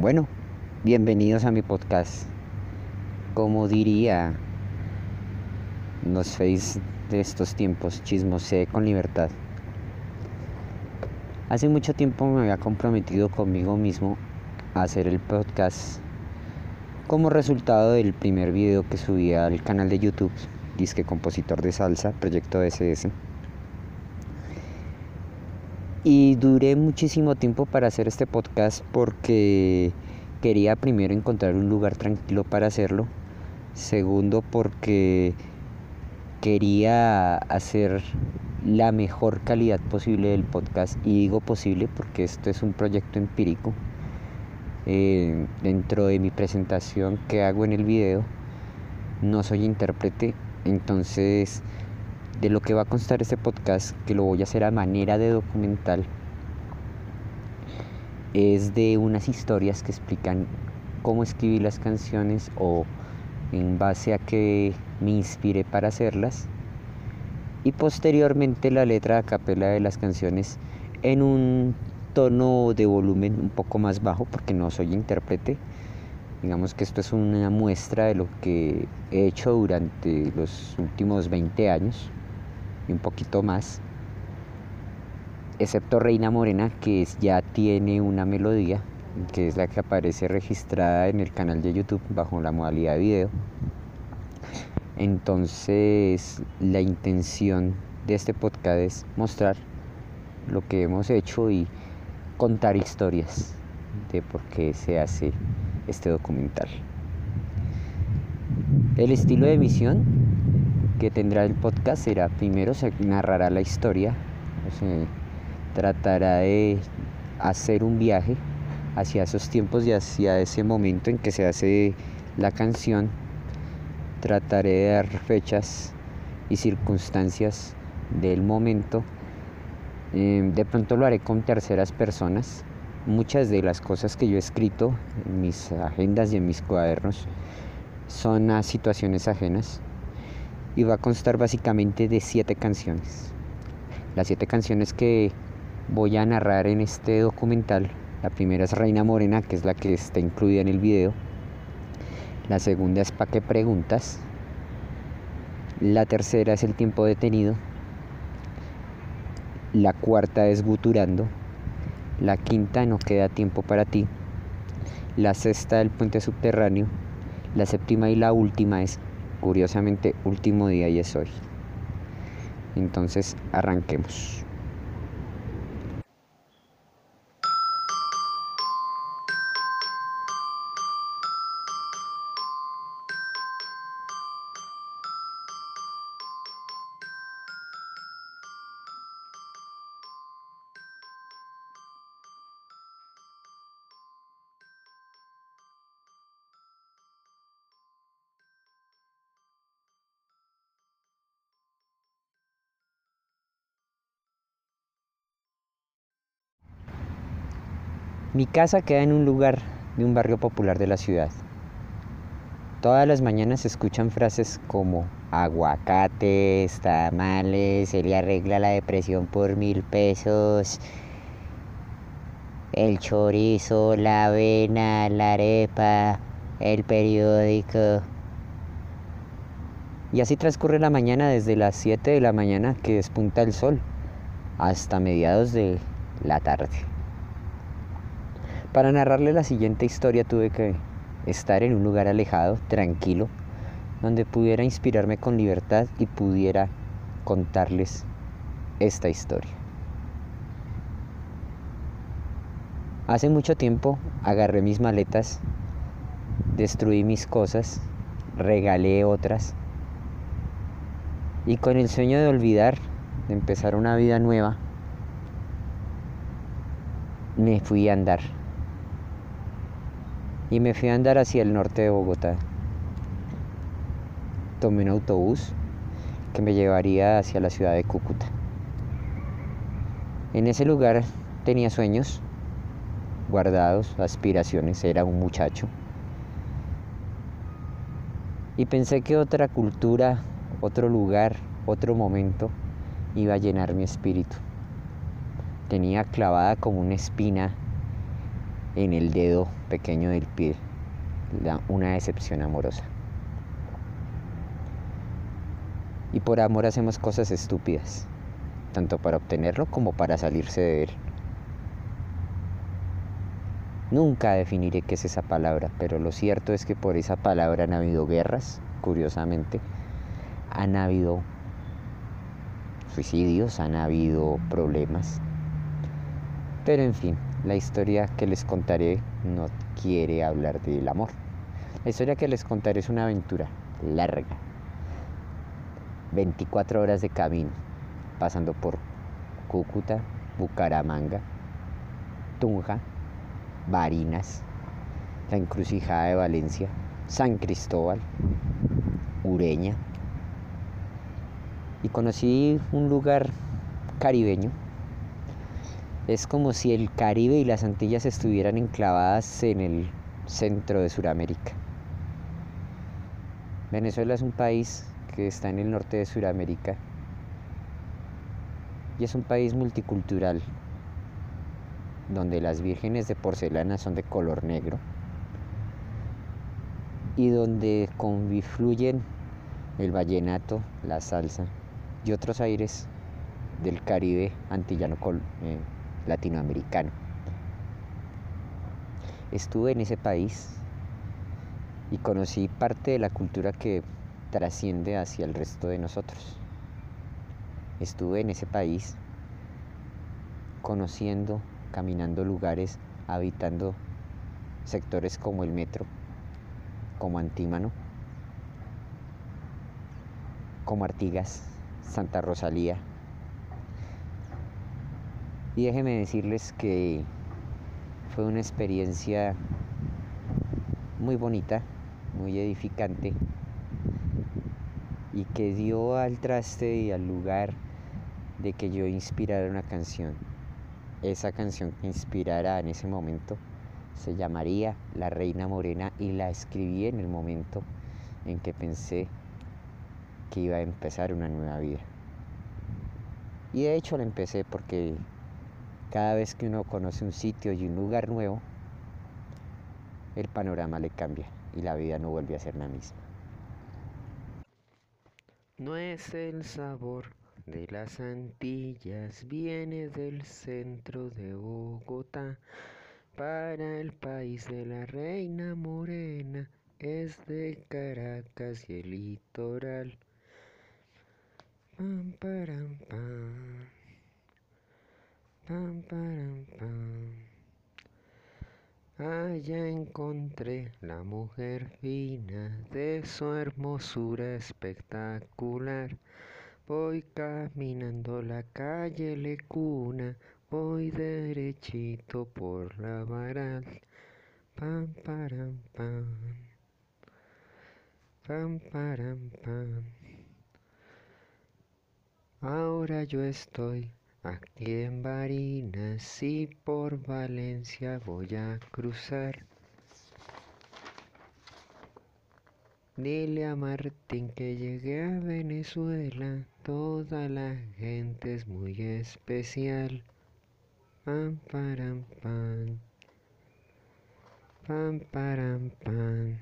Bueno, bienvenidos a mi podcast. Como diría los face de estos tiempos, chismosé con libertad. Hace mucho tiempo me había comprometido conmigo mismo a hacer el podcast como resultado del primer video que subí al canal de YouTube, Disque Compositor de Salsa, Proyecto SS. Y duré muchísimo tiempo para hacer este podcast porque quería primero encontrar un lugar tranquilo para hacerlo. Segundo porque quería hacer la mejor calidad posible del podcast. Y digo posible porque esto es un proyecto empírico. Eh, dentro de mi presentación que hago en el video, no soy intérprete. Entonces de lo que va a constar este podcast, que lo voy a hacer a manera de documental, es de unas historias que explican cómo escribí las canciones o en base a que me inspiré para hacerlas. Y posteriormente la letra a capela de las canciones en un tono de volumen un poco más bajo porque no soy intérprete. Digamos que esto es una muestra de lo que he hecho durante los últimos 20 años un poquito más, excepto Reina Morena, que ya tiene una melodía, que es la que aparece registrada en el canal de YouTube bajo la modalidad de video. Entonces, la intención de este podcast es mostrar lo que hemos hecho y contar historias de por qué se hace este documental. El estilo de emisión que tendrá el podcast será primero se narrará la historia, se tratará de hacer un viaje hacia esos tiempos y hacia ese momento en que se hace la canción. Trataré de dar fechas y circunstancias del momento. Em, de pronto lo haré con terceras personas. Muchas de las cosas que yo he escrito en mis agendas y en mis cuadernos son a situaciones ajenas y va a constar básicamente de siete canciones. Las siete canciones que voy a narrar en este documental, la primera es Reina Morena, que es la que está incluida en el video. La segunda es Pa' qué preguntas. La tercera es El tiempo detenido. La cuarta es Guturando. La quinta no queda tiempo para ti. La sexta el puente subterráneo. La séptima y la última es curiosamente último día y es hoy. Entonces arranquemos. Mi casa queda en un lugar de un barrio popular de la ciudad. Todas las mañanas se escuchan frases como aguacates, tamales, se le arregla la depresión por mil pesos, el chorizo, la avena, la arepa, el periódico. Y así transcurre la mañana desde las 7 de la mañana que despunta el sol hasta mediados de la tarde. Para narrarle la siguiente historia tuve que estar en un lugar alejado, tranquilo, donde pudiera inspirarme con libertad y pudiera contarles esta historia. Hace mucho tiempo agarré mis maletas, destruí mis cosas, regalé otras y con el sueño de olvidar, de empezar una vida nueva, me fui a andar y me fui a andar hacia el norte de Bogotá. Tomé un autobús que me llevaría hacia la ciudad de Cúcuta. En ese lugar tenía sueños guardados, aspiraciones, era un muchacho. Y pensé que otra cultura, otro lugar, otro momento iba a llenar mi espíritu. Tenía clavada como una espina en el dedo pequeño del pie, una decepción amorosa. Y por amor hacemos cosas estúpidas, tanto para obtenerlo como para salirse de él. Nunca definiré qué es esa palabra, pero lo cierto es que por esa palabra han habido guerras, curiosamente, han habido suicidios, han habido problemas. Pero en fin, la historia que les contaré no quiere hablar del amor. La historia que les contaré es una aventura larga. 24 horas de camino, pasando por Cúcuta, Bucaramanga, Tunja, Barinas, la encrucijada de Valencia, San Cristóbal, Ureña. Y conocí un lugar caribeño. Es como si el Caribe y las Antillas estuvieran enclavadas en el centro de Sudamérica. Venezuela es un país que está en el norte de Sudamérica y es un país multicultural donde las vírgenes de porcelana son de color negro y donde confluyen el vallenato, la salsa y otros aires del Caribe antillano eh, latinoamericano. Estuve en ese país y conocí parte de la cultura que trasciende hacia el resto de nosotros. Estuve en ese país conociendo caminando lugares, habitando sectores como el metro, como Antímano, como Artigas, Santa Rosalía. Y déjenme decirles que fue una experiencia muy bonita, muy edificante y que dio al traste y al lugar de que yo inspirara una canción esa canción que inspirara en ese momento se llamaría La Reina Morena y la escribí en el momento en que pensé que iba a empezar una nueva vida. Y de hecho la empecé porque cada vez que uno conoce un sitio y un lugar nuevo, el panorama le cambia y la vida no vuelve a ser la misma. No es el sabor de las Antillas, viene del centro de Bogotá. Para el país de la reina morena, es de Caracas y el litoral. Pam, param, pam. Pam, param, pam. Allá encontré la mujer fina de su hermosura espectacular. Voy caminando la calle Lecuna, voy derechito por la varal. Pam, param, pam. Pam, param, pam. Ahora yo estoy aquí en Barinas y por Valencia voy a cruzar. Dile a Martín que llegué a Venezuela, toda la gente es muy especial. Pam, param, pam. Pam, param, pam.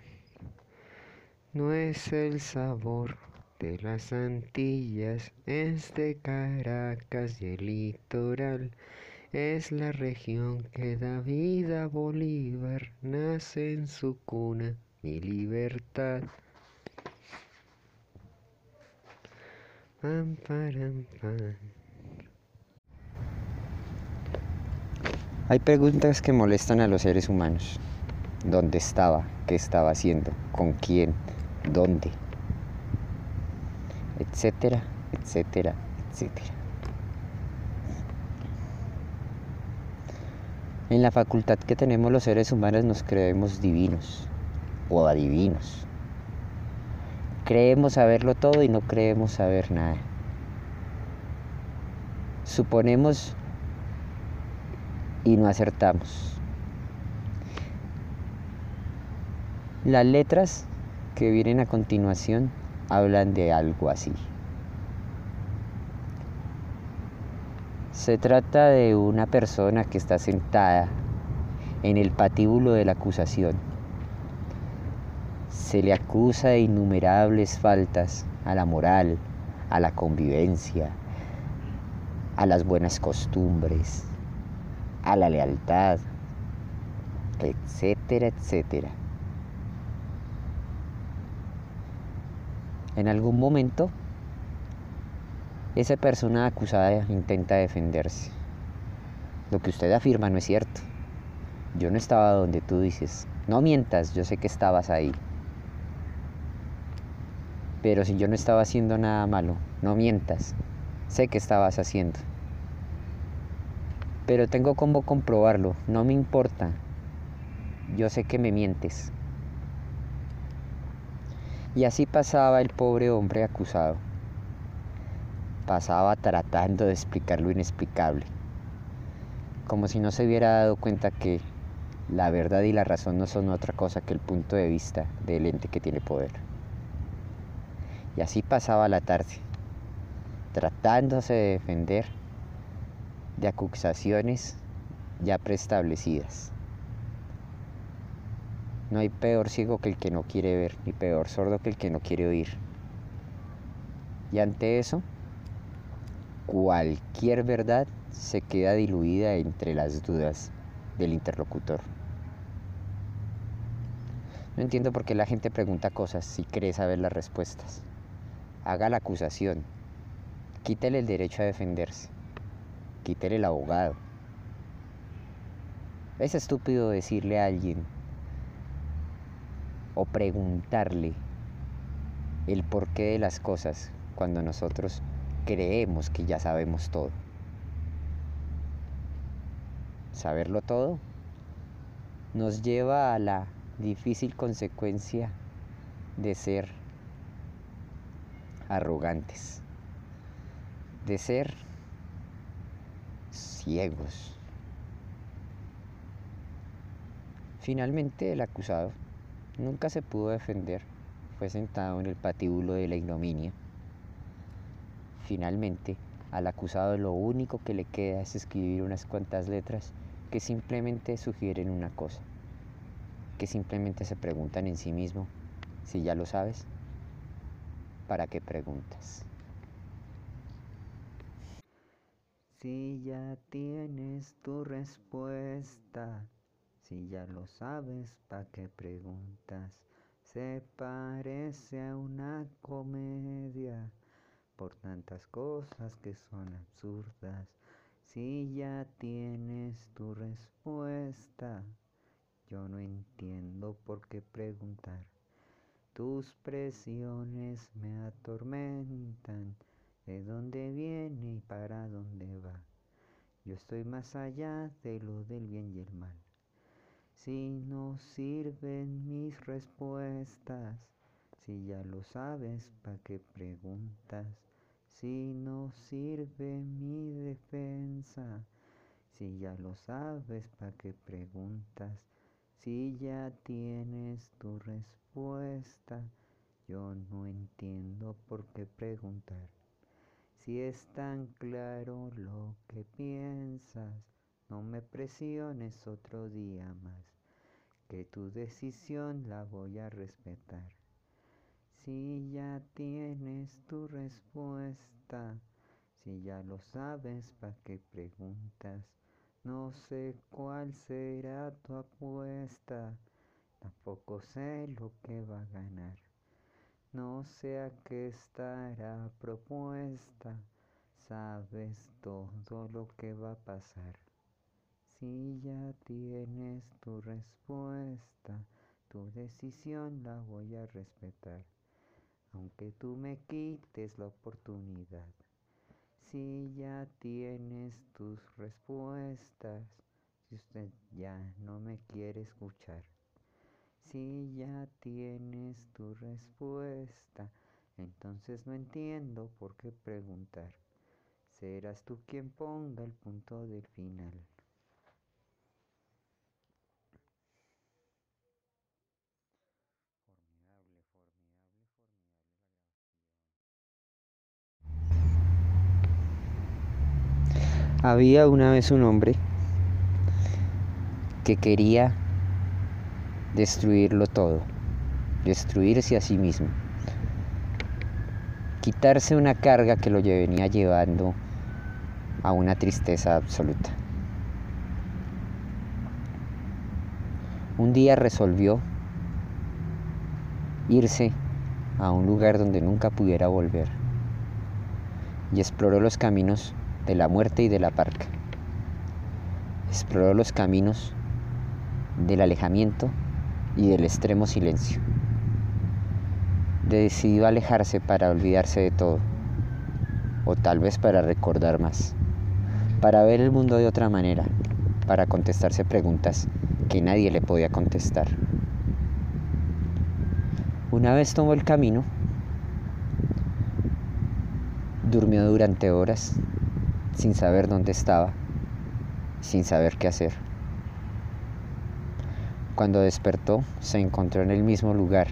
No es el sabor de las Antillas, es de Caracas y el litoral. Es la región que da vida a Bolívar, nace en su cuna mi libertad. Hay preguntas que molestan a los seres humanos. ¿Dónde estaba? ¿Qué estaba haciendo? ¿Con quién? ¿Dónde? Etcétera, etcétera, etcétera. En la facultad que tenemos los seres humanos nos creemos divinos o adivinos. Creemos saberlo todo y no creemos saber nada. Suponemos y no acertamos. Las letras que vienen a continuación hablan de algo así. Se trata de una persona que está sentada en el patíbulo de la acusación. Se le acusa de innumerables faltas a la moral, a la convivencia, a las buenas costumbres, a la lealtad, etcétera, etcétera. En algún momento, esa persona acusada intenta defenderse. Lo que usted afirma no es cierto. Yo no estaba donde tú dices. No mientas, yo sé que estabas ahí. Pero si yo no estaba haciendo nada malo, no mientas. Sé que estabas haciendo pero tengo cómo comprobarlo, no me importa. Yo sé que me mientes. Y así pasaba el pobre hombre acusado. Pasaba tratando de explicar lo inexplicable, como si no se hubiera dado cuenta que la verdad y la razón no son otra cosa que el punto de vista del ente que tiene poder. Y así pasaba la tarde, tratándose de defender de acusaciones ya preestablecidas. No hay peor ciego que el que no quiere ver, ni peor sordo que el que no quiere oír. Y ante eso, cualquier verdad se queda diluida entre las dudas del interlocutor. No entiendo por qué la gente pregunta cosas si cree saber las respuestas. Haga la acusación. Quítele el derecho a defenderse quítele el abogado. Es estúpido decirle a alguien o preguntarle el porqué de las cosas cuando nosotros creemos que ya sabemos todo. Saberlo todo nos lleva a la difícil consecuencia de ser arrogantes, de ser ciegos. Finalmente el acusado nunca se pudo defender, fue sentado en el patíbulo de la ignominia. Finalmente, al acusado lo único que le queda es escribir unas cuantas letras que simplemente sugieren una cosa, que simplemente se preguntan en sí mismo, si ya lo sabes, ¿para qué preguntas? Si ya tienes tu respuesta, si ya lo sabes, ¿pa' qué preguntas? Se parece a una comedia por tantas cosas que son absurdas. Si ya tienes tu respuesta, yo no entiendo por qué preguntar. Tus presiones me atormentan de dónde viene y para dónde va. Yo estoy más allá de lo del bien y el mal. Si no sirven mis respuestas, si ya lo sabes, ¿pa' qué preguntas? Si no sirve mi defensa, si ya lo sabes, ¿pa' qué preguntas? Si ya tienes tu respuesta, yo no entiendo por qué preguntar. Si es tan claro lo que piensas, no me presiones otro día más, que tu decisión la voy a respetar. Si ya tienes tu respuesta, si ya lo sabes, ¿pa' qué preguntas? No sé cuál será tu apuesta, tampoco sé lo que va a ganar. No sé a qué estará propuesta, sabes todo lo que va a pasar. Si ya tienes tu respuesta, tu decisión la voy a respetar, aunque tú me quites la oportunidad. Si ya tienes tus respuestas, si usted ya no me quiere escuchar. Si ya tienes tu respuesta, entonces no entiendo por qué preguntar. Serás tú quien ponga el punto del final. Había una vez un hombre que quería destruirlo todo, destruirse a sí mismo, quitarse una carga que lo venía llevando a una tristeza absoluta. Un día resolvió irse a un lugar donde nunca pudiera volver y exploró los caminos de la muerte y de la parca. Exploró los caminos del alejamiento y del extremo silencio. Decidió alejarse para olvidarse de todo, o tal vez para recordar más, para ver el mundo de otra manera, para contestarse preguntas que nadie le podía contestar. Una vez tomó el camino, durmió durante horas sin saber dónde estaba, sin saber qué hacer. Cuando despertó se encontró en el mismo lugar,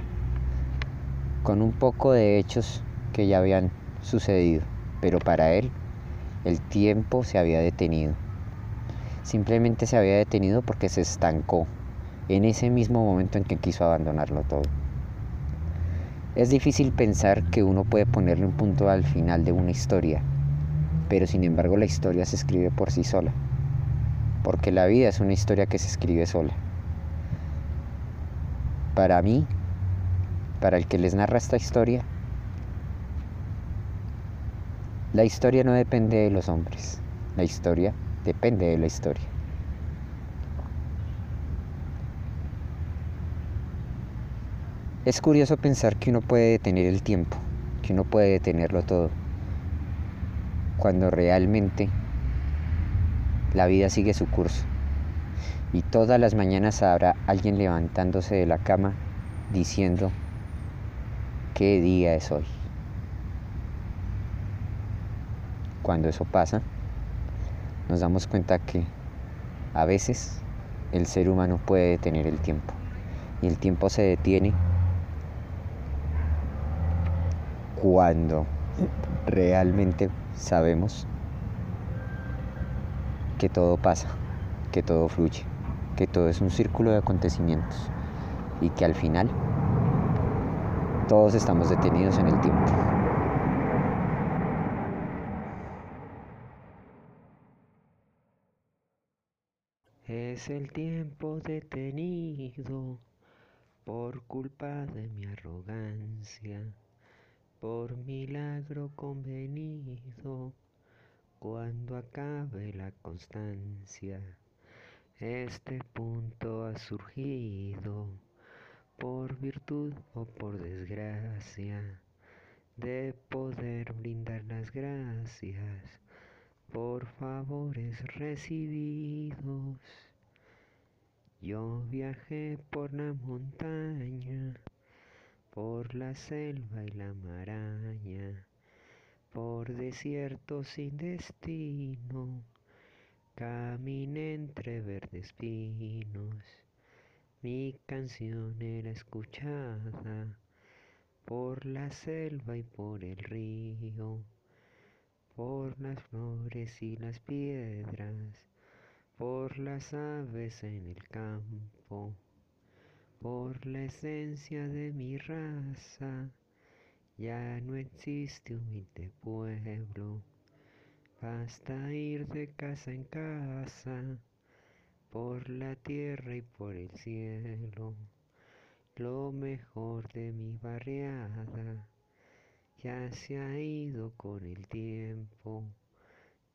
con un poco de hechos que ya habían sucedido, pero para él el tiempo se había detenido. Simplemente se había detenido porque se estancó en ese mismo momento en que quiso abandonarlo todo. Es difícil pensar que uno puede ponerle un punto al final de una historia, pero sin embargo la historia se escribe por sí sola, porque la vida es una historia que se escribe sola. Para mí, para el que les narra esta historia, la historia no depende de los hombres, la historia depende de la historia. Es curioso pensar que uno puede detener el tiempo, que uno puede detenerlo todo, cuando realmente la vida sigue su curso. Y todas las mañanas habrá alguien levantándose de la cama diciendo, ¿qué día es hoy? Cuando eso pasa, nos damos cuenta que a veces el ser humano puede detener el tiempo. Y el tiempo se detiene cuando realmente sabemos que todo pasa, que todo fluye, que todo es un círculo de acontecimientos y que al final todos estamos detenidos en el tiempo. Es el tiempo detenido por culpa de mi arrogancia, por milagro convenido, cuando acabe la constancia. Este punto ha surgido por virtud o por desgracia de poder brindar las gracias por favores recibidos. Yo viajé por la montaña, por la selva y la maraña, por desierto sin destino, caminé entre verdes pinos. Mi canción era escuchada por la selva y por el río por las flores y las piedras, por las aves en el campo, por la esencia de mi raza. Ya no existe humilde pueblo, basta ir de casa en casa, por la tierra y por el cielo, lo mejor de mi barriada ya se ha ido con el tiempo,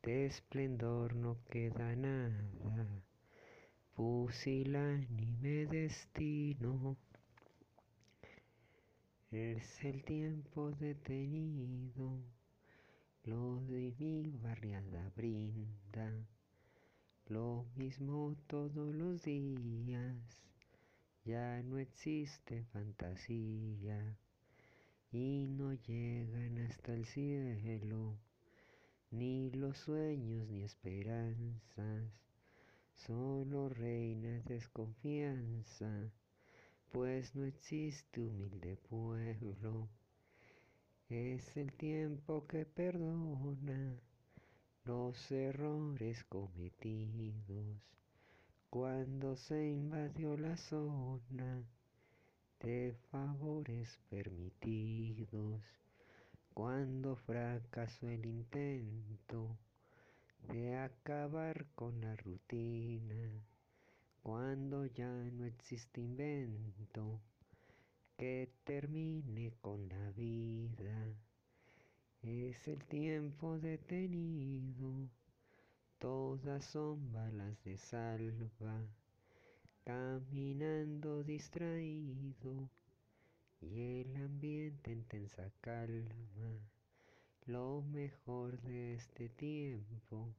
de esplendor no queda nada, pusilánime destino. Es el tiempo detenido, lo de mi barriada brinda, lo mismo todos los días, ya no existe fantasía. Y no llegan hasta el cielo, ni los sueños ni esperanzas, solo reina desconfianza, pues no existe humilde pueblo. Es el tiempo que perdona los errores cometidos, cuando se invadió la zona de favores permitidos, cuando fracasó el intento de acabar con la rutina, cuando ya no existe invento que termine con la vida. Es el tiempo detenido, todas son balas de salva, caminando distraído y el ambiente en tensa calma. Lo mejor de este tiempo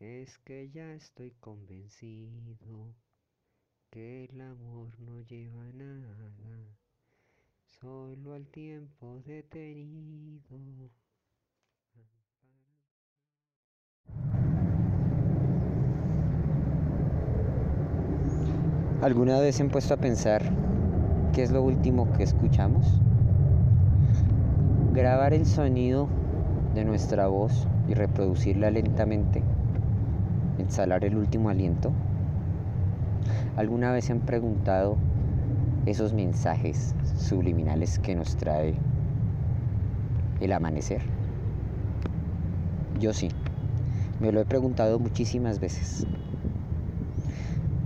es que ya estoy convencido que el amor no lleva nada, solo al tiempo detenido. ¿Alguna vez se han puesto a pensar qué es lo último que escuchamos? Grabar el sonido de nuestra voz y reproducirla lentamente, exhalar el último aliento. ¿Alguna vez se han preguntado esos mensajes subliminales que nos trae el amanecer? Yo sí, me lo he preguntado muchísimas veces.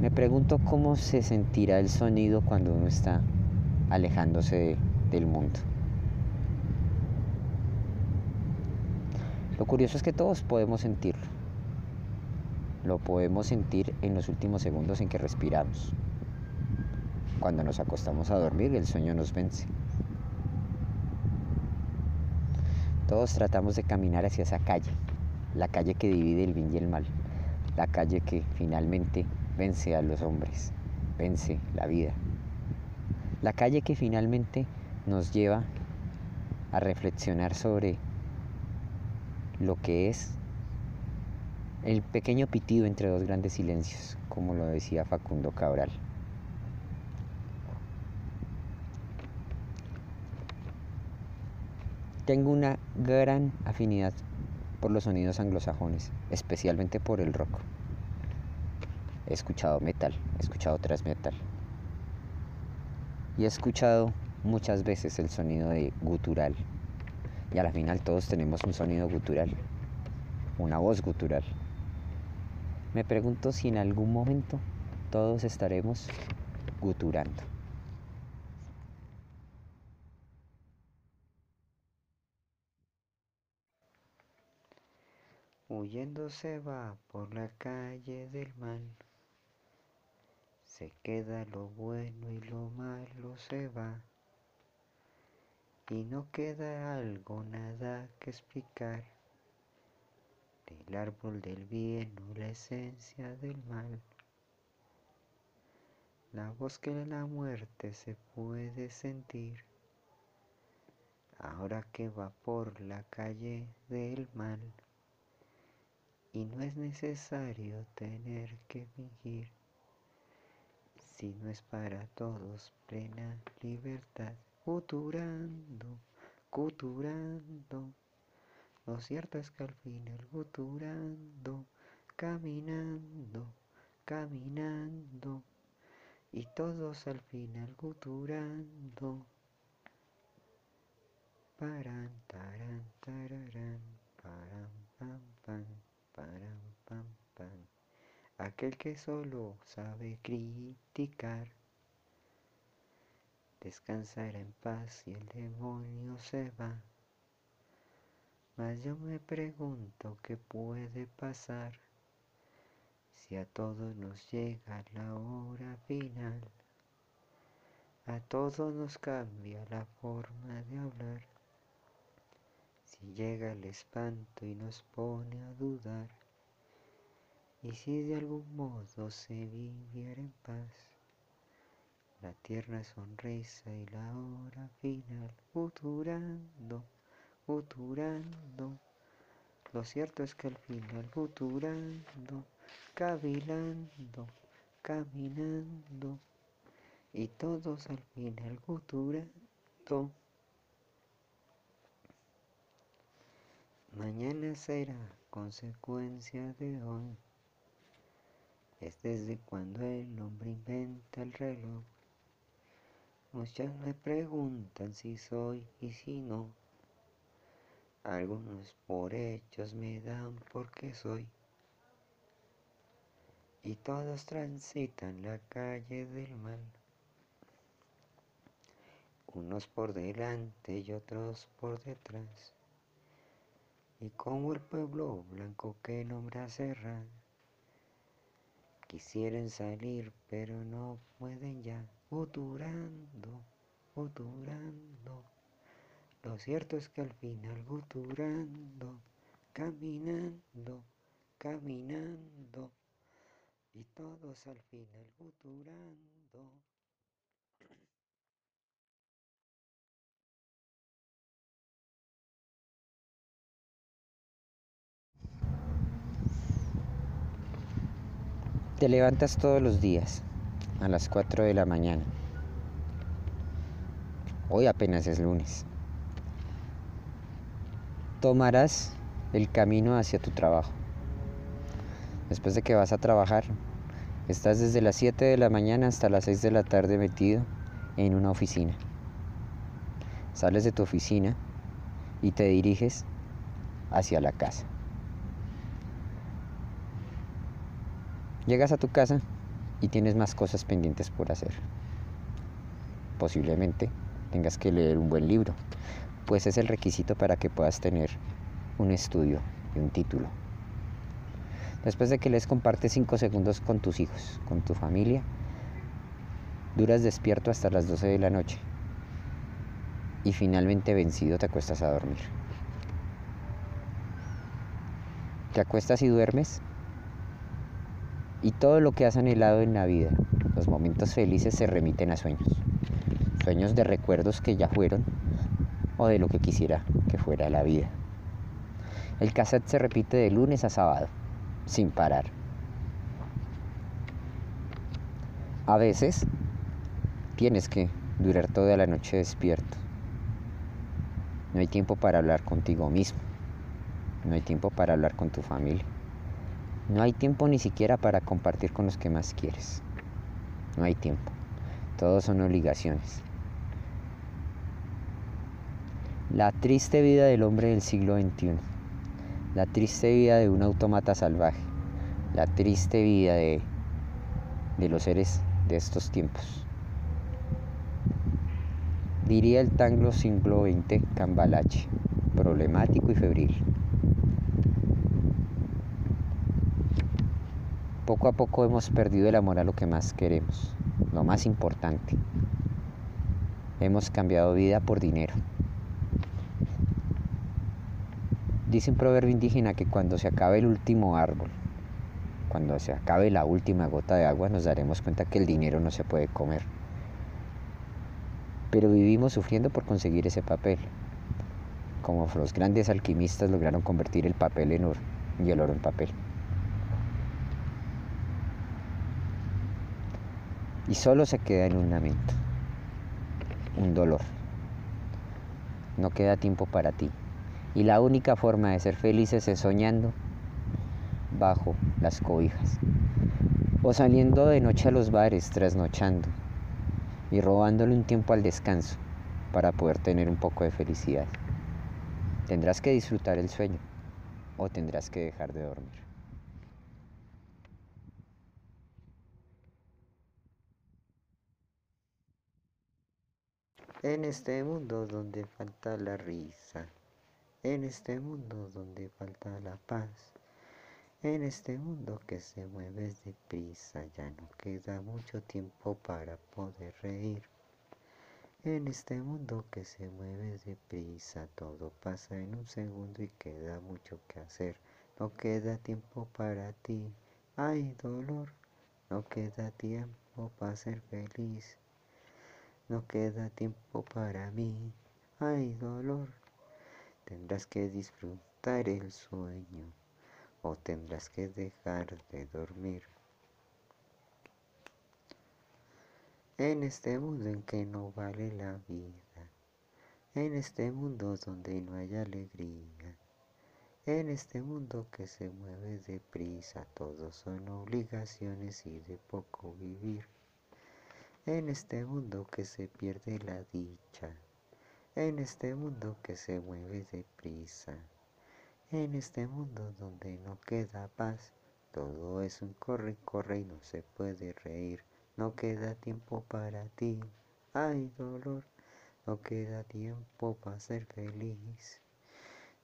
Me pregunto cómo se sentirá el sonido cuando uno está alejándose del mundo. Lo curioso es que todos podemos sentirlo. Lo podemos sentir en los últimos segundos en que respiramos. Cuando nos acostamos a dormir, el sueño nos vence. Todos tratamos de caminar hacia esa calle, la calle que divide el bien y el mal, la calle que finalmente vence a los hombres, vence la vida. La calle que finalmente nos lleva a reflexionar sobre lo que es el pequeño pitido entre dos grandes silencios, como lo decía Facundo Cabral. Tengo una gran afinidad por los sonidos anglosajones, especialmente por el rock he escuchado metal, he escuchado tras metal. Y he escuchado muchas veces el sonido de gutural. Y a la final todos tenemos un sonido gutural, una voz gutural. Me pregunto si en algún momento todos estaremos guturando. Huyendo se va por la calle del mal. Se queda lo bueno y lo malo se va. Y no queda algo, nada que explicar. Del árbol del bien o la esencia del mal. La voz que en la muerte se puede sentir. Ahora que va por la calle del mal. Y no es necesario tener que fingir si no es para todos plena libertad. Guturando, guturando. Lo cierto es que al final guturando, caminando, caminando. Y todos al final guturando. Paran, taran, tararán, paran, pam, pam, paran, pam, pam. Aquel que solo sabe criticar descansará en paz y el demonio se va. Mas yo me pregunto qué puede pasar si a todos nos llega la hora final. A todos nos cambia la forma de hablar. Si llega el espanto y nos pone a dudar. Y si de algún modo se viviera en paz, la tierna sonrisa y la hora final, futurando, futurando. Lo cierto es que al final, futurando, cavilando, caminando, y todos al final, futurando. Mañana será consecuencia de hoy es desde cuando el hombre inventa el reloj. Muchos me preguntan si soy y si no. Algunos por hechos me dan porque soy. Y todos transitan la calle del mal. Unos por delante y otros por detrás. Y como el pueblo blanco que nombra cerrar Quisieran salir, pero no pueden ya. Guturando, guturando. Lo cierto es que al final guturando, caminando, caminando. Y todos al final guturando. Te levantas todos los días a las 4 de la mañana. Hoy apenas es lunes. Tomarás el camino hacia tu trabajo. Después de que vas a trabajar, estás desde las 7 de la mañana hasta las 6 de la tarde metido en una oficina. Sales de tu oficina y te diriges hacia la casa. Llegas a tu casa y tienes más cosas pendientes por hacer. Posiblemente tengas que leer un buen libro, pues es el requisito para que puedas tener un estudio y un título. Después de que les compartes 5 segundos con tus hijos, con tu familia, duras despierto hasta las 12 de la noche y finalmente vencido te acuestas a dormir. Te acuestas y duermes y todo lo que has anhelado en la vida, los momentos felices se remiten a sueños. Sueños de recuerdos que ya fueron o de lo que quisiera que fuera la vida. El cassette se repite de lunes a sábado, sin parar. A veces tienes que durar toda la noche despierto. No hay tiempo para hablar contigo mismo. No hay tiempo para hablar con tu familia. No hay tiempo ni siquiera para compartir con los que más quieres. No hay tiempo. Todos son obligaciones. La triste vida del hombre del siglo XXI. La triste vida de un autómata salvaje. La triste vida de, de los seres de estos tiempos. Diría el tango siglo XX Cambalache, problemático y febril. Poco a poco hemos perdido el amor a lo que más queremos, lo más importante. Hemos cambiado vida por dinero. Dice un proverbio indígena que cuando se acabe el último árbol, cuando se acabe la última gota de agua, nos daremos cuenta que el dinero no se puede comer. Pero vivimos sufriendo por conseguir ese papel, como los grandes alquimistas lograron convertir el papel en oro y el oro en papel. Y solo se queda en un lamento, un dolor. No queda tiempo para ti. Y la única forma de ser felices es soñando bajo las cobijas o saliendo de noche a los bares trasnochando y robándole un tiempo al descanso para poder tener un poco de felicidad. Tendrás que disfrutar el sueño o tendrás que dejar de dormir. En este mundo donde falta la risa, en este mundo donde falta la paz, en este mundo que se mueve deprisa, ya no queda mucho tiempo para poder reír. En este mundo que se mueve deprisa, todo pasa en un segundo y queda mucho que hacer. No queda tiempo para ti, hay dolor, no queda tiempo para ser feliz. No queda tiempo para mí, hay dolor. Tendrás que disfrutar el sueño o tendrás que dejar de dormir. En este mundo en que no vale la vida, en este mundo donde no hay alegría, En este mundo que se mueve deprisa, todos son obligaciones y de poco vivir. En este mundo que se pierde la dicha, en este mundo que se mueve deprisa, en este mundo donde no queda paz, todo es un corre, corre y no se puede reír, no queda tiempo para ti, hay dolor, no queda tiempo para ser feliz.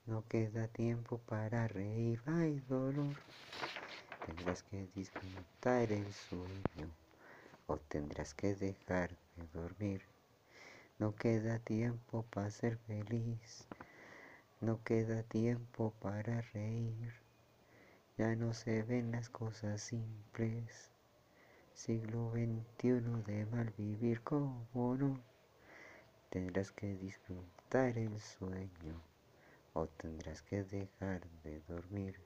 No queda tiempo para reír, hay dolor. Tendrás que disfrutar el sueño o tendrás que dejar de dormir. No queda tiempo para ser feliz, no queda tiempo para reír. Ya no se ven las cosas simples. Siglo XXI de mal vivir, como no? Tendrás que disfrutar el sueño o tendrás que dejar de dormir.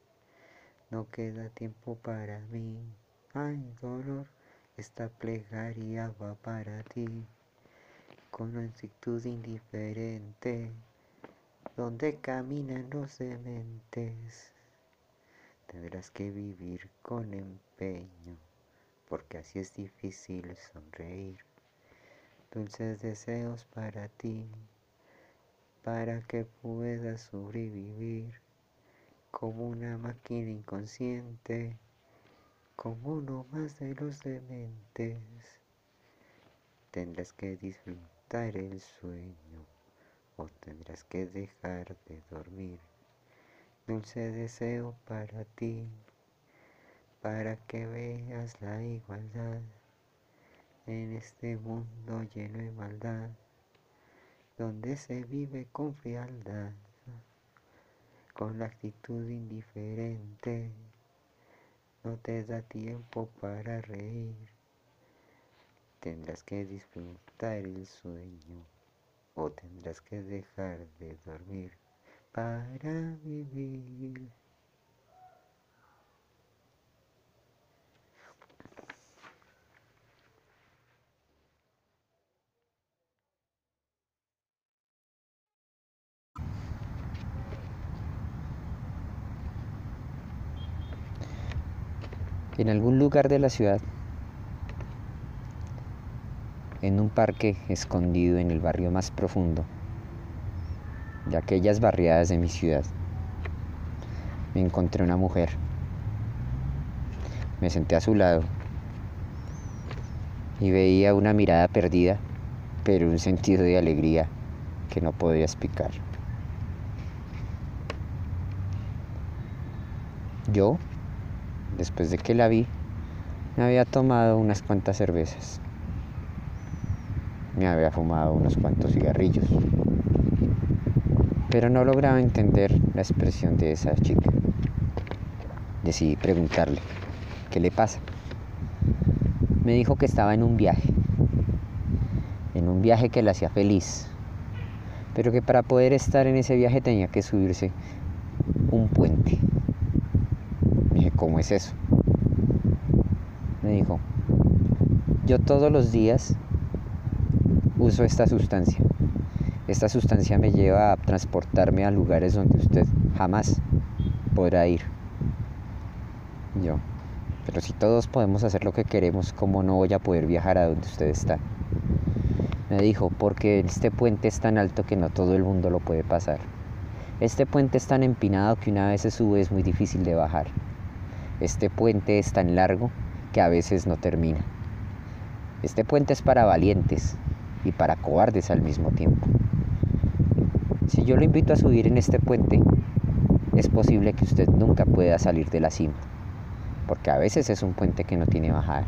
No queda tiempo para mí, hay dolor, esta plegaria va para ti, con actitud indiferente, donde caminan los dementes. Tendrás que vivir con empeño, porque así es difícil sonreír. Dulces deseos para ti para que pueda sobrevivir como una máquina inconsciente, como uno más de los dementes. Tendrás que disfrutar el sueño o tendrás que dejar de dormir. Dulce deseo para ti, para que veas la igualdad en este mundo lleno de maldad donde se vive con frialdad, con la actitud indiferente, no te da tiempo para reír, tendrás que disfrutar el sueño o tendrás que dejar de dormir para vivir. En algún lugar de la ciudad, en un parque escondido en el barrio más profundo de aquellas barriadas de mi ciudad, me encontré una mujer. Me senté a su lado y veía una mirada perdida, pero un sentido de alegría que no podía explicar. Yo después de que la vi, me había tomado unas cuantas cervezas. Me había fumado unos cuantos cigarrillos. Pero no lograba entender la expresión de esa chica. Decidí preguntarle, ¿qué le pasa? Me dijo que estaba en un viaje, en un viaje que la hacía feliz, pero que para poder estar en ese viaje tenía que subirse un puente. ¿cómo es eso? Me dijo, yo todos los días uso esta sustancia. Esta sustancia me lleva a transportarme a lugares donde usted jamás podrá ir. Yo, pero si todos podemos hacer lo que queremos, ¿cómo no voy a poder viajar a donde usted está? Me dijo, porque este puente es tan alto que no todo el mundo lo puede pasar. Este puente es tan empinado que una vez se sube es muy difícil de bajar. Este puente es tan largo que a veces no termina. Este puente es para valientes y para cobardes al mismo tiempo. Si yo lo invito a subir en este puente, es posible que usted nunca pueda salir de la cima, porque a veces es un puente que no tiene bajada.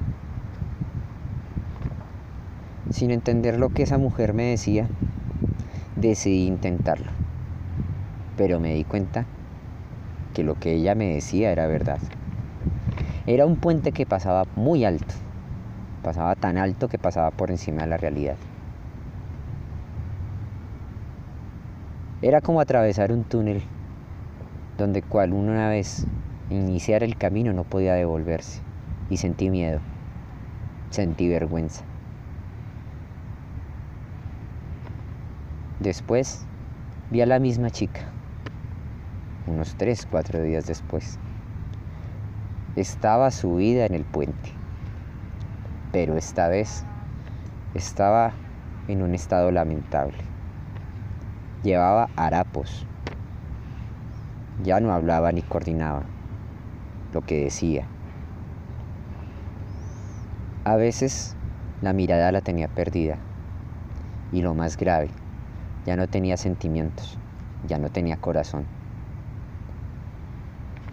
Sin entender lo que esa mujer me decía, decidí intentarlo, pero me di cuenta que lo que ella me decía era verdad. Era un puente que pasaba muy alto, pasaba tan alto que pasaba por encima de la realidad. Era como atravesar un túnel donde cual una vez iniciara el camino no podía devolverse y sentí miedo, sentí vergüenza. Después vi a la misma chica unos 3, 4 días después. Estaba subida en el puente, pero esta vez estaba en un estado lamentable. Llevaba harapos. Ya no hablaba ni coordinaba lo que decía. A veces la mirada la tenía perdida. Y lo más grave, ya no tenía sentimientos, ya no tenía corazón.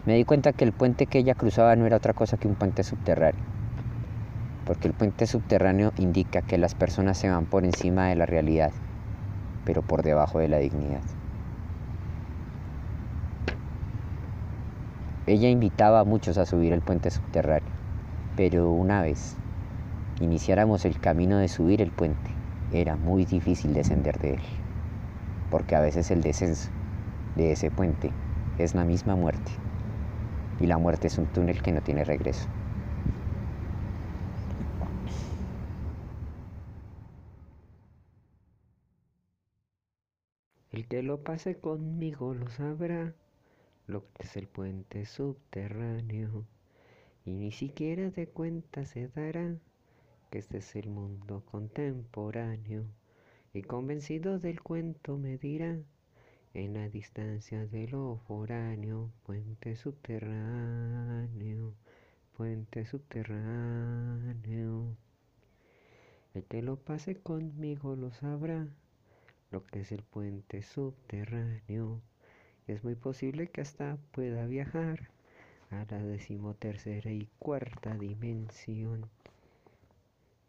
Me di cuenta que el puente que ella cruzaba no era otra cosa que un puente subterráneo, porque el puente subterráneo indica que las personas se van por encima de la realidad, pero por debajo de la dignidad. Ella invitaba a muchos a subir el puente subterráneo, pero una vez iniciáramos el camino de subir el puente, era muy difícil descender de él, porque a veces el descenso de ese puente es la misma muerte y la muerte es un túnel que no tiene regreso. El que lo pase conmigo lo sabrá, lo que es el puente subterráneo, y ni siquiera de cuenta se dará que este es el mundo contemporáneo, y convencido del cuento me dirá en la distancia de lo foráneo, puente subterráneo, puente subterráneo. El que lo pase conmigo lo sabrá, lo que es el puente subterráneo. Es muy posible que hasta pueda viajar a la decimotercera y cuarta dimensión.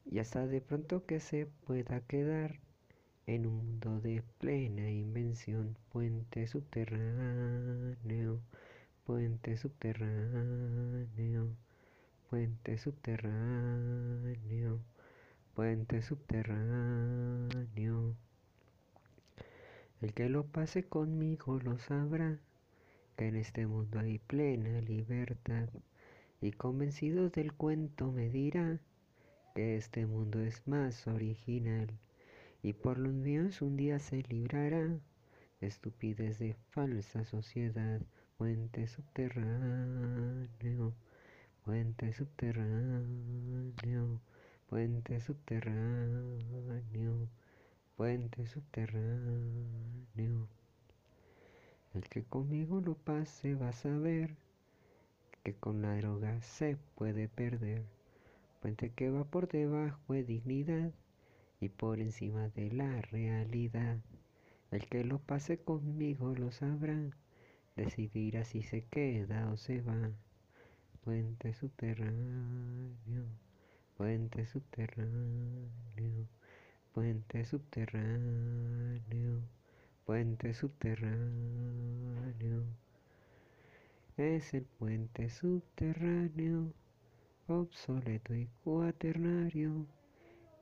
Y hasta de pronto que se pueda quedar en un mundo de plena invención, puente subterráneo, puente subterráneo, puente subterráneo, puente subterráneo. El que lo pase conmigo lo sabrá, que en este mundo hay plena libertad, y convencido del cuento me dirá que este mundo es más original y por los míos un día se librará estupidez de falsa sociedad, puente subterráneo, puente subterráneo, puente subterráneo, puente subterráneo. El que conmigo lo pase va a saber que con la droga se puede perder. Puente que va por debajo de dignidad y por encima de la realidad. El que lo pase conmigo lo sabrá, decidirá si se queda o se va. Puente subterráneo, puente subterráneo, puente subterráneo, puente subterráneo. Es el puente subterráneo, obsoleto y cuaternario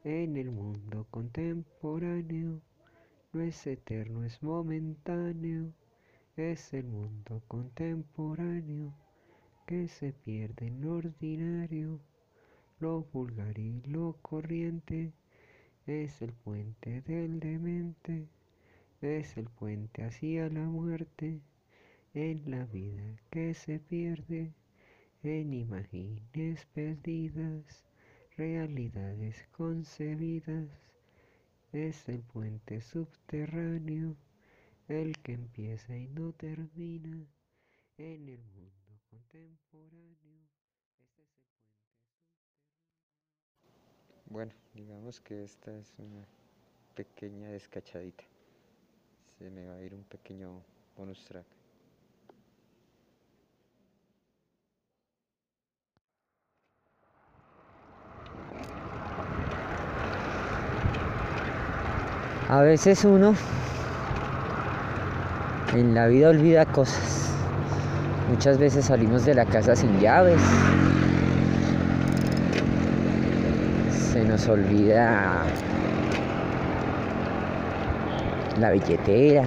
en el mundo contemporáneo. No es eterno, es momentáneo, es el mundo contemporáneo que se pierde en lo ordinario, lo vulgar y lo corriente, es el puente del demente, es el puente hacia la muerte, en la vida que se pierde, en imágenes perdidas realidades concebidas, es el puente subterráneo, el que empieza y no termina en el mundo contemporáneo. Este es el puente. Bueno, digamos que esta es una pequeña descachadita. Se me va a ir un pequeño bonus track. A veces uno en la vida olvida cosas. Muchas veces salimos de la casa sin llaves. Se nos olvida la billetera,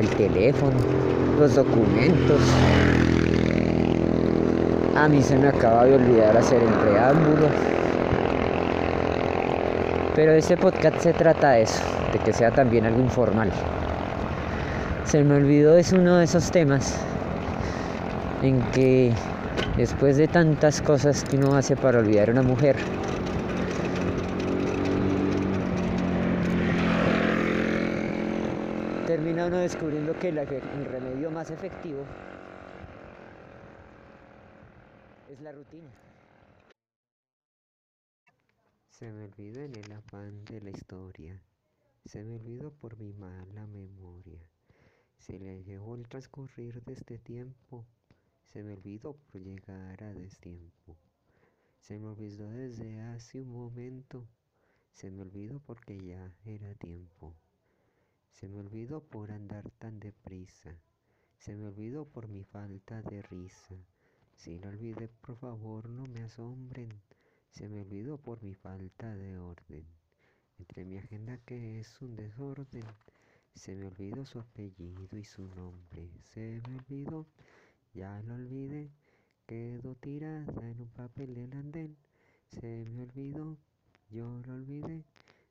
el teléfono, los documentos. A mí se me acaba de olvidar hacer el preámbulo. Pero este podcast se trata de eso, de que sea también algo informal. Se me olvidó es uno de esos temas en que después de tantas cosas que uno hace para olvidar a una mujer, termina uno descubriendo que el remedio más efectivo es la rutina. Se me olvidó en el afán de la historia, se me olvidó por mi mala memoria, se le llevó el transcurrir de este tiempo, se me olvidó por llegar a destiempo, se me olvidó desde hace un momento, se me olvidó porque ya era tiempo. Se me olvidó por andar tan deprisa. Se me olvidó por mi falta de risa. Si lo olvidé, por favor, no me asombren. Se me olvidó por mi falta de orden. Entre mi agenda que es un desorden. Se me olvidó su apellido y su nombre. Se me olvidó, ya lo olvidé. Quedó tirada en un papel del andén. Se me olvidó, yo lo olvidé.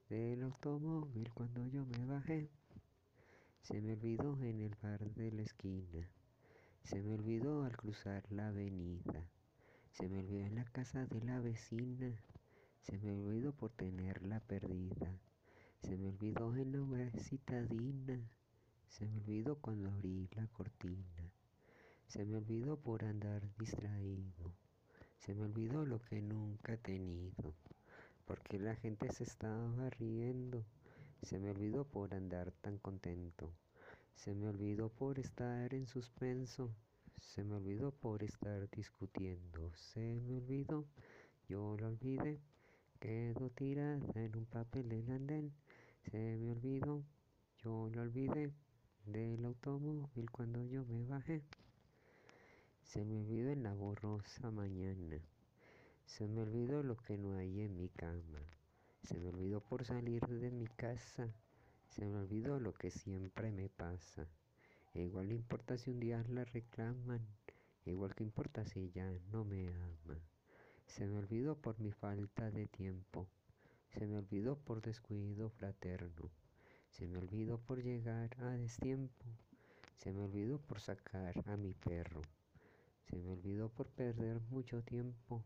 Del automóvil cuando yo me bajé. Se me olvidó en el bar de la esquina. Se me olvidó al cruzar la avenida. Se me olvidó en la casa de la vecina. Se me olvidó por tenerla perdida. Se me olvidó en la obra citadina. Se me olvidó cuando abrí la cortina. Se me olvidó por andar distraído. Se me olvidó lo que nunca he tenido. Porque la gente se estaba riendo. Se me olvidó por andar tan contento. Se me olvidó por estar en suspenso. Se me olvidó por estar discutiendo. Se me olvidó, yo lo olvidé. Quedó tirada en un papel del andén. Se me olvidó, yo lo olvidé. Del automóvil cuando yo me bajé. Se me olvidó en la borrosa mañana. Se me olvidó lo que no hay en mi cama. Se me olvidó por salir de mi casa. Se me olvidó lo que siempre me pasa. Igual no importa si un día la reclaman. Igual que importa si ya no me ama. Se me olvidó por mi falta de tiempo. Se me olvidó por descuido fraterno. Se me olvidó por llegar a destiempo. Se me olvidó por sacar a mi perro. Se me olvidó por perder mucho tiempo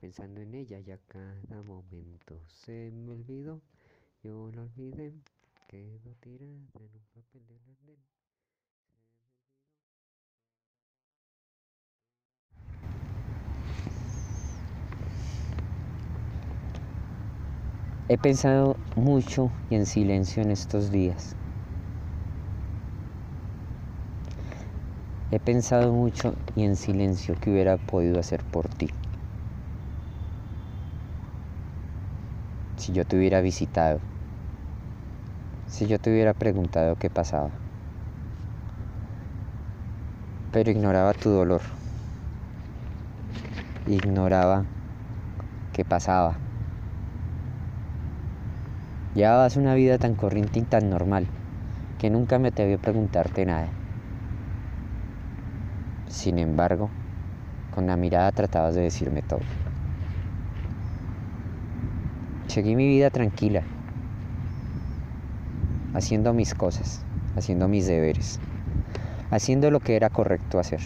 pensando en ella ya cada momento. Se me olvidó, yo lo olvidé, quedó tirada en un papel de andén. He pensado mucho y en silencio en estos días. He pensado mucho y en silencio que hubiera podido hacer por ti. si yo te hubiera visitado, si yo te hubiera preguntado qué pasaba. Pero ignoraba tu dolor, ignoraba qué pasaba. Llevabas una vida tan corriente y tan normal que nunca me atreví a preguntarte nada. Sin embargo, con la mirada tratabas de decirme todo. Seguí mi vida tranquila, haciendo mis cosas, haciendo mis deberes, haciendo lo que era correcto hacer.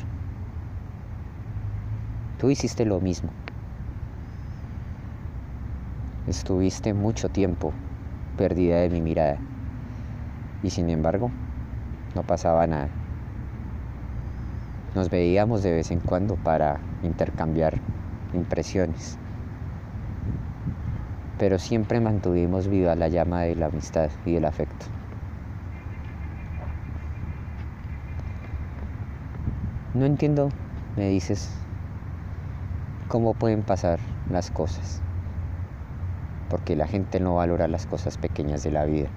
Tú hiciste lo mismo. Estuviste mucho tiempo perdida de mi mirada y sin embargo no pasaba nada. Nos veíamos de vez en cuando para intercambiar impresiones pero siempre mantuvimos viva la llama de la amistad y el afecto. No entiendo, me dices, cómo pueden pasar las cosas, porque la gente no valora las cosas pequeñas de la vida.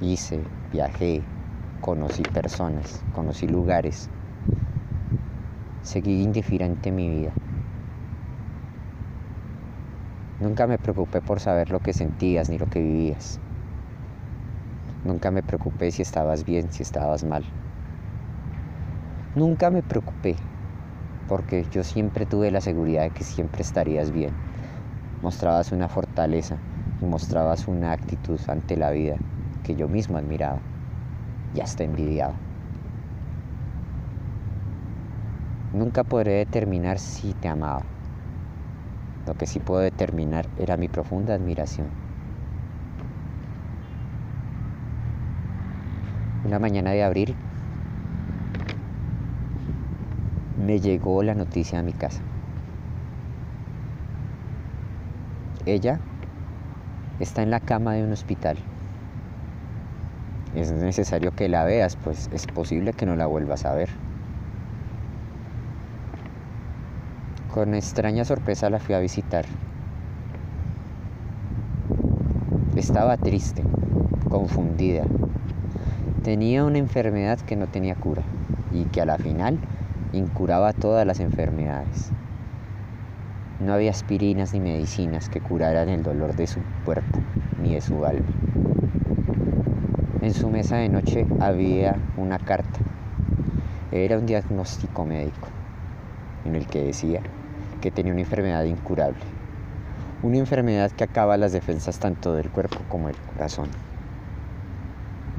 Hice, viajé, conocí personas, conocí lugares, seguí indiferente en mi vida. Nunca me preocupé por saber lo que sentías ni lo que vivías. Nunca me preocupé si estabas bien, si estabas mal. Nunca me preocupé porque yo siempre tuve la seguridad de que siempre estarías bien. Mostrabas una fortaleza y mostrabas una actitud ante la vida que yo mismo admiraba y hasta envidiaba. Nunca podré determinar si te amaba. Lo que sí puedo determinar era mi profunda admiración. Una mañana de abril me llegó la noticia a mi casa. Ella está en la cama de un hospital. Es necesario que la veas, pues es posible que no la vuelvas a ver. Con extraña sorpresa la fui a visitar. Estaba triste, confundida. Tenía una enfermedad que no tenía cura y que a la final incuraba todas las enfermedades. No había aspirinas ni medicinas que curaran el dolor de su cuerpo ni de su alma. En su mesa de noche había una carta. Era un diagnóstico médico en el que decía que tenía una enfermedad incurable. Una enfermedad que acaba las defensas tanto del cuerpo como del corazón.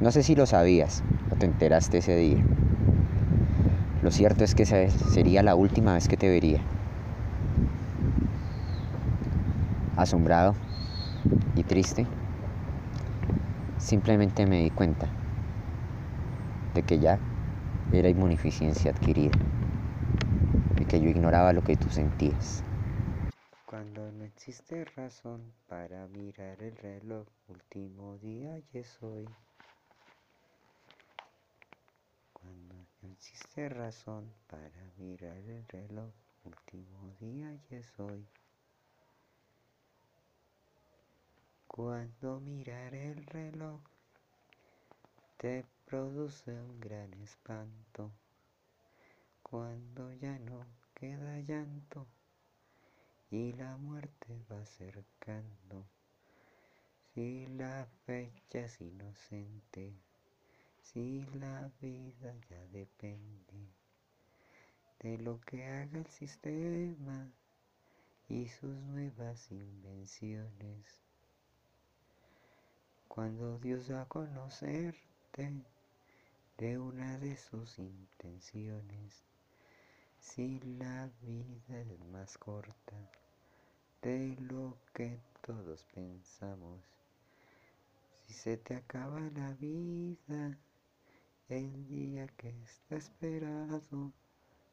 No sé si lo sabías o te enteraste ese día. Lo cierto es que sería la última vez que te vería. Asombrado y triste, simplemente me di cuenta de que ya era inmunodeficiencia adquirida y que yo ignoraba lo que tú sentías. Cuando no existe razón para mirar el reloj, último día y es hoy. Cuando no existe razón para mirar el reloj, último día y es hoy. Cuando mirar el reloj te produce un gran espanto, cuando ya no queda llanto y la muerte va acercando, si la fecha es inocente si la vida ya depende de lo que haga el sistema y sus nuevas invenciones. Cuando Dios va a conocerte de una de sus intenciones, si la vida es más corta de lo que todos pensamos, si se te acaba la vida, el día que está esperado,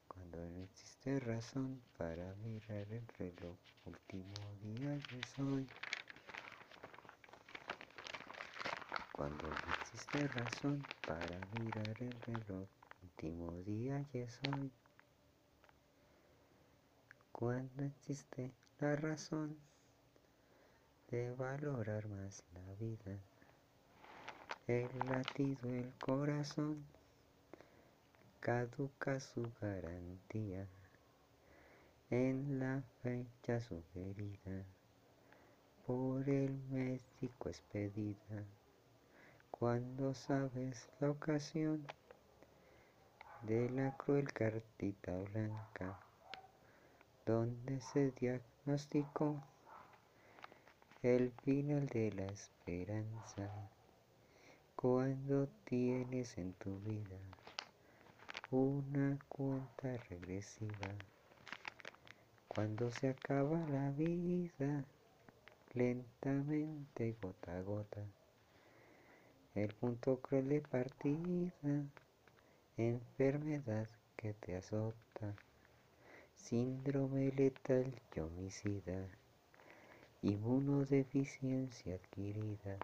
cuando no existe razón para mirar el reloj, último día que soy. Cuando no existe razón para mirar el reloj, último día que soy. Cuando existe la razón de valorar más la vida el latido el corazón, caduca su garantía. En la fecha sugerida por el médico expedida, cuando sabes la ocasión de la cruel cartita blanca, donde se diagnosticó el final de la esperanza cuando tienes en tu vida una cuenta regresiva, cuando se acaba la vida lentamente gota a gota, el punto cruel de partida, enfermedad que te azota, síndrome letal y homicida, inmunodeficiencia adquirida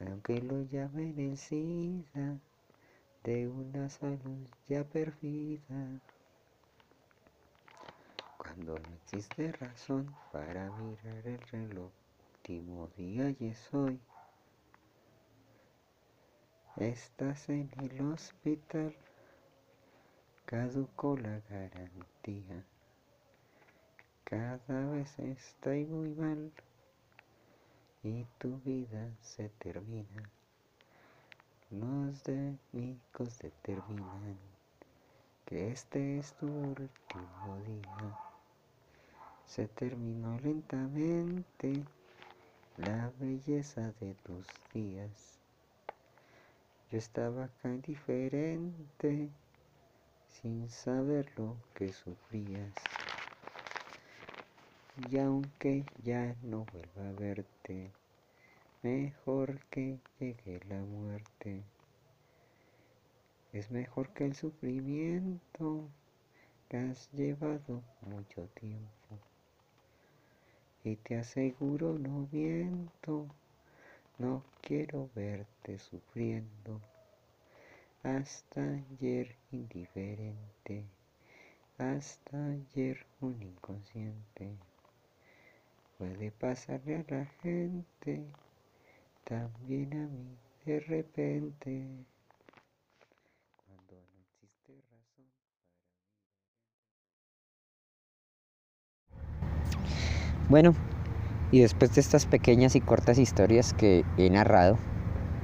aunque lo llamen el de una salud ya perfida. Cuando no existe razón para mirar el reloj, último día y es hoy. Estás en el hospital, caducó la garantía. Cada vez estoy muy mal y tu vida se termina. Los médicos determinan que este es tu último día. Se terminó lentamente la belleza de tus días. Yo estaba acá indiferente, sin saber lo que sufrías. Y aunque ya no vuelva a verte, mejor que llegue la muerte. Es mejor que el sufrimiento que has llevado mucho tiempo. Y te aseguro no miento, no quiero verte sufriendo. Hasta ayer indiferente, hasta ayer un inconsciente. Puede pasarle a la gente, también a mí de repente. Cuando no existe razón Bueno, y después de estas pequeñas y cortas historias que he narrado,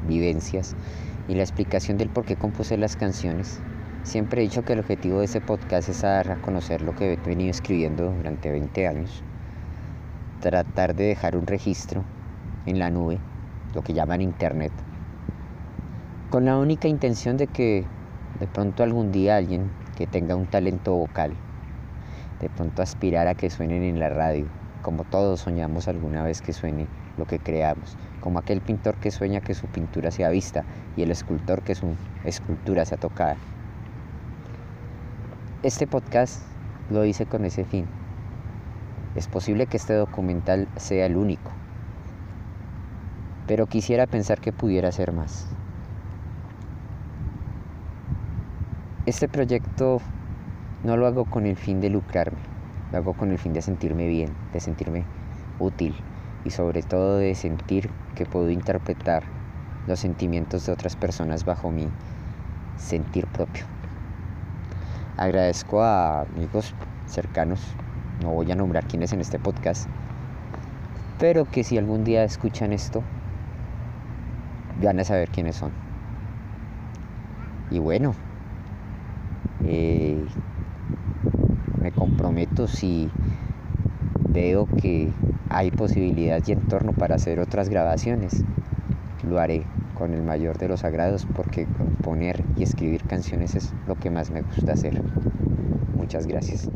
vivencias, y la explicación del por qué compuse las canciones, siempre he dicho que el objetivo de este podcast es dar a conocer lo que he venido escribiendo durante 20 años tratar de dejar un registro en la nube, lo que llaman internet, con la única intención de que de pronto algún día alguien que tenga un talento vocal, de pronto aspirar a que suenen en la radio, como todos soñamos alguna vez que suene lo que creamos, como aquel pintor que sueña que su pintura sea vista y el escultor que su escultura sea tocada. Este podcast lo hice con ese fin, es posible que este documental sea el único, pero quisiera pensar que pudiera ser más. Este proyecto no lo hago con el fin de lucrarme, lo hago con el fin de sentirme bien, de sentirme útil y sobre todo de sentir que puedo interpretar los sentimientos de otras personas bajo mi sentir propio. Agradezco a amigos cercanos no voy a nombrar quiénes en este podcast, pero que si algún día escuchan esto, van a saber quiénes son. Y bueno, eh, me comprometo si veo que hay posibilidad y entorno para hacer otras grabaciones, lo haré con el mayor de los agrados porque componer y escribir canciones es lo que más me gusta hacer. Muchas gracias.